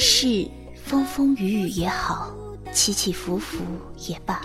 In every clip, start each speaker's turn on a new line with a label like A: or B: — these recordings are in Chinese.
A: 世，风风雨雨也好，起起伏伏也罢，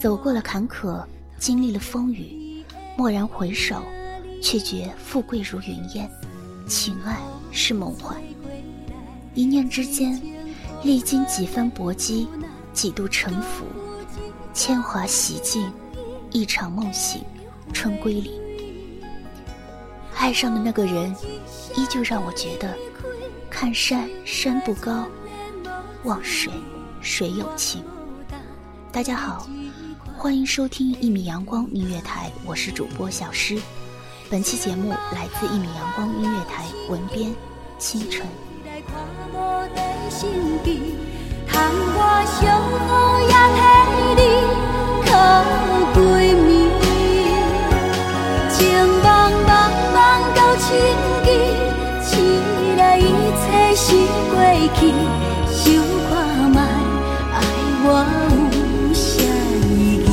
A: 走过了坎坷，经历了风雨，蓦然回首，却觉富贵如云烟，情爱是梦幻。一念之间，历经几番搏击，几度沉浮，铅华洗尽，一场梦醒，春归里，爱上的那个人，依旧让我觉得。看山山不高，望水水有情。大家好，欢迎收听一米阳光音乐台，我是主播小诗。本期节目来自一米阳光音乐台，文编清晨。是过去，想看卖，爱我有啥意义？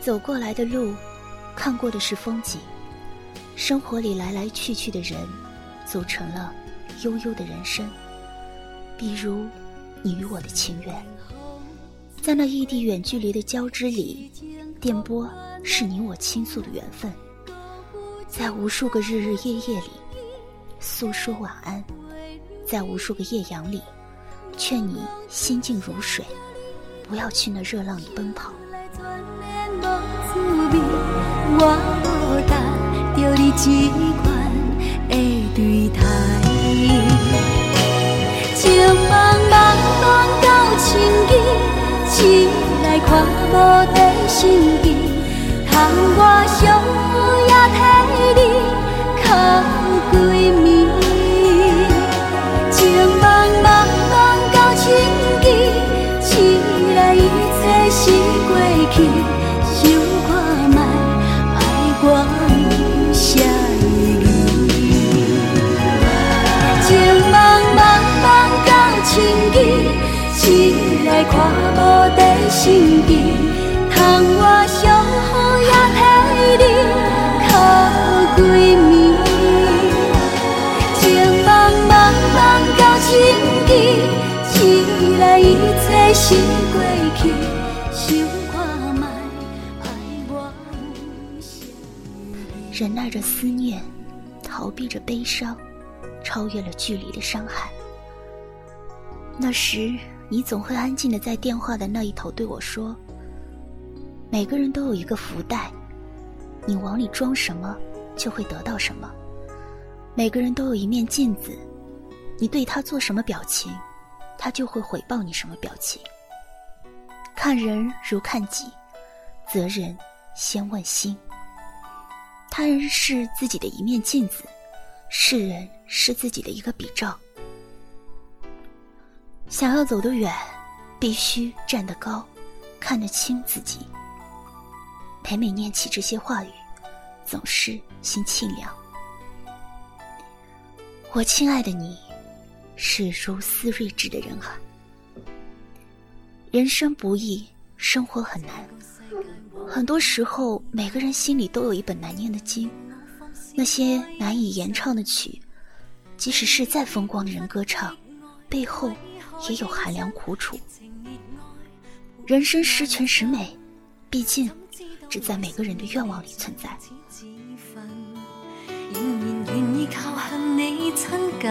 A: 走过来的路，看过的是风景。生活里来来去去的人，组成了悠悠的人生。比如，你与我的情缘，在那异地远距离的交织里，电波是你我倾诉的缘分。在无数个日日夜夜里，诉说晚安；在无数个夜阳里，劝你心静如水，不要去那热浪里奔跑。这款的对待，情茫茫茫到千机，醒来看无地心机，窗外小雨也替你靠几暝。着思念，逃避着悲伤，超越了距离的伤害。那时。你总会安静的在电话的那一头对我说：“每个人都有一个福袋，你往里装什么，就会得到什么。每个人都有一面镜子，你对他做什么表情，他就会回报你什么表情。看人如看己，责人先问心。他人是自己的一面镜子，世人是自己的一个比照。想要走得远，必须站得高，看得清自己。每每念起这些话语，总是心清凉。我亲爱的你，是如斯睿智的人啊。人生不易，生活很难。很多时候，每个人心里都有一本难念的经，那些难以言唱的曲，即使是再风光的人歌唱，背后也有寒凉苦楚。人生十全十美，毕竟只在每个人的愿望里存在。
B: 仍然愿意靠向你亲近，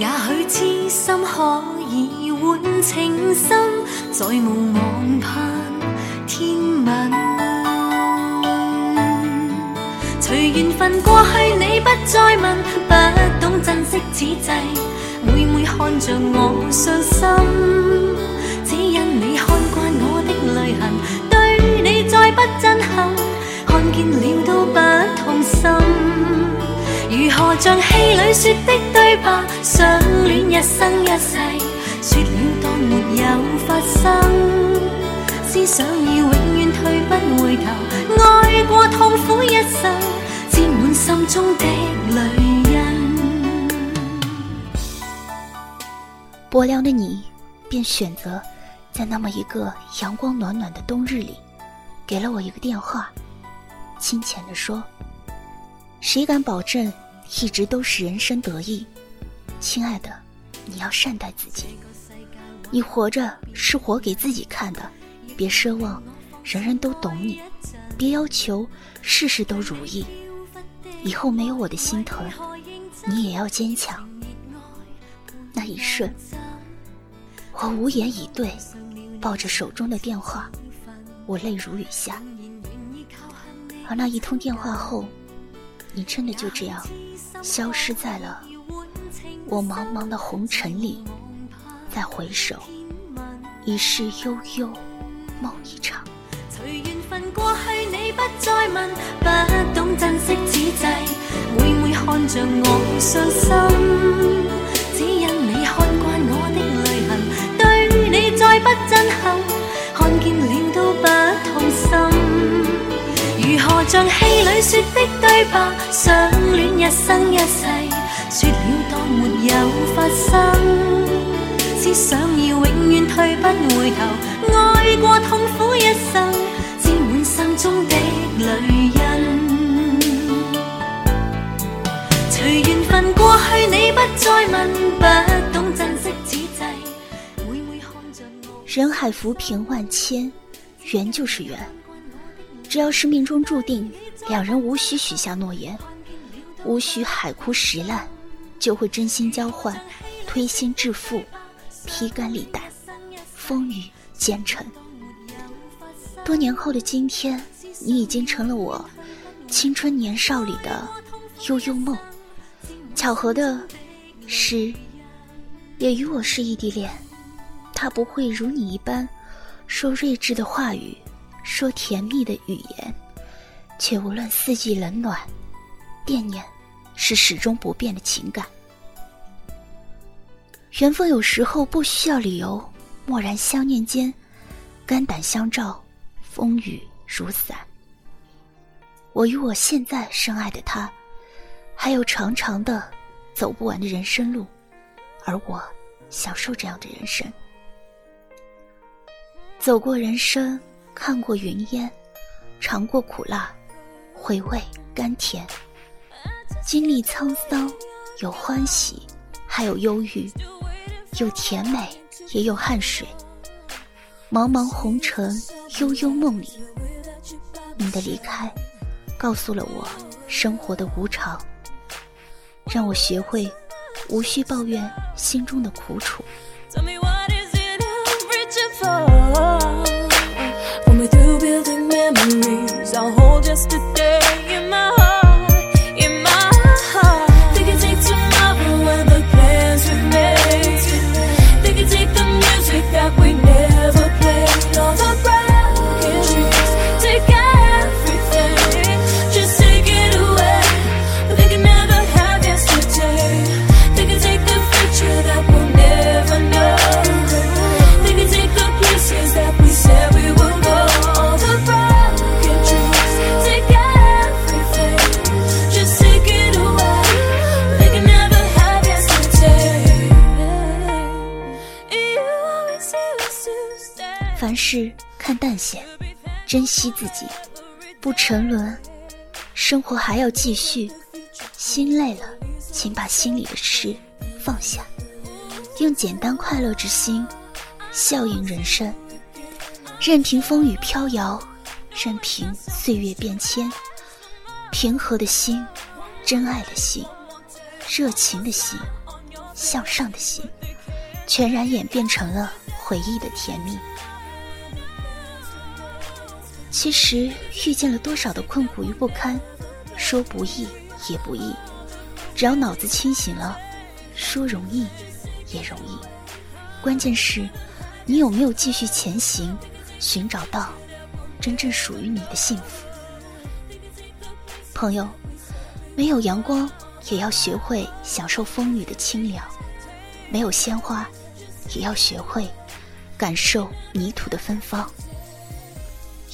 B: 也许痴心可以换情深，再无望盼。天吻，随缘分过去，你不再问，不懂珍惜此际，每每看着我伤心，只因你看惯我的泪痕，对你再不憎恨，看见了都不痛心。如何像戏里说的对白，相恋一生一世，说了当没有发生。思想已永远退不回头，爱过痛苦一生，沾满心中的泪印。
A: 薄凉的你，便选择在那么一个阳光暖暖的冬日里，给了我一个电话，亲浅的说：“谁敢保证一直都是人生得意？亲爱的，你要善待自己，你活着是活给自己看的。”别奢望人人都懂你，别要求事事都如意。以后没有我的心疼，你也要坚强。那一瞬，我无言以对，抱着手中的电话，我泪如雨下。而那一通电话后，你真的就这样消失在了我茫茫的红尘里。再回首，已是悠悠。梦一场。
B: 随缘分过去，你不再问，不懂珍惜此际，每每看着我伤心，只因你看惯我的泪痕，对你再不憎恨，看见了都不痛心。如何像戏里说的对白，相恋一生一世，说了当没有发生，思想要永远退不回头。爱过痛苦一生，沾满心中的泪印。随缘分过去，你不再问，不懂珍惜此际。每每看着我，
A: 人海浮萍万千，缘就是缘。只要是命中注定，两人无需许下诺言，无需海枯石烂，就会真心交换，推心置腹，披肝沥胆，风雨。兼程。多年后的今天，你已经成了我青春年少里的悠悠梦。巧合的是，也与我是异地恋。他不会如你一般说睿智的话语，说甜蜜的语言，却无论四季冷暖，惦念是始终不变的情感。缘分有时候不需要理由。蓦然相念间，肝胆相照，风雨如伞。我与我现在深爱的他，还有长长的走不完的人生路，而我享受这样的人生。走过人生，看过云烟，尝过苦辣，回味甘甜，经历沧桑，有欢喜，还有忧郁，有甜美。也有汗水，茫茫红尘，悠悠梦里，你的离开，告诉了我生活的无常，让我学会无需抱怨心中的苦楚。凡事看淡些，珍惜自己，不沉沦，生活还要继续。心累了，请把心里的事放下，用简单快乐之心笑迎人生。任凭风雨飘摇，任凭岁月变迁，平和的心，真爱的心，热情的心，向上的心，全然演变成了回忆的甜蜜。其实遇见了多少的困苦与不堪，说不易也不易，只要脑子清醒了，说容易也容易。关键是，你有没有继续前行？寻找到真正属于你的幸福，朋友，没有阳光，也要学会享受风雨的清凉；没有鲜花，也要学会感受泥土的芬芳。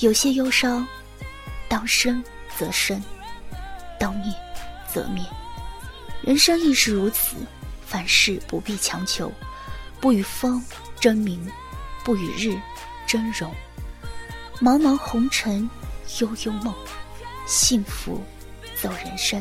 A: 有些忧伤，当生则生，当灭则灭。人生亦是如此，凡事不必强求，不与风争名，不与日。争荣，茫茫红尘，悠悠梦，幸福走人生。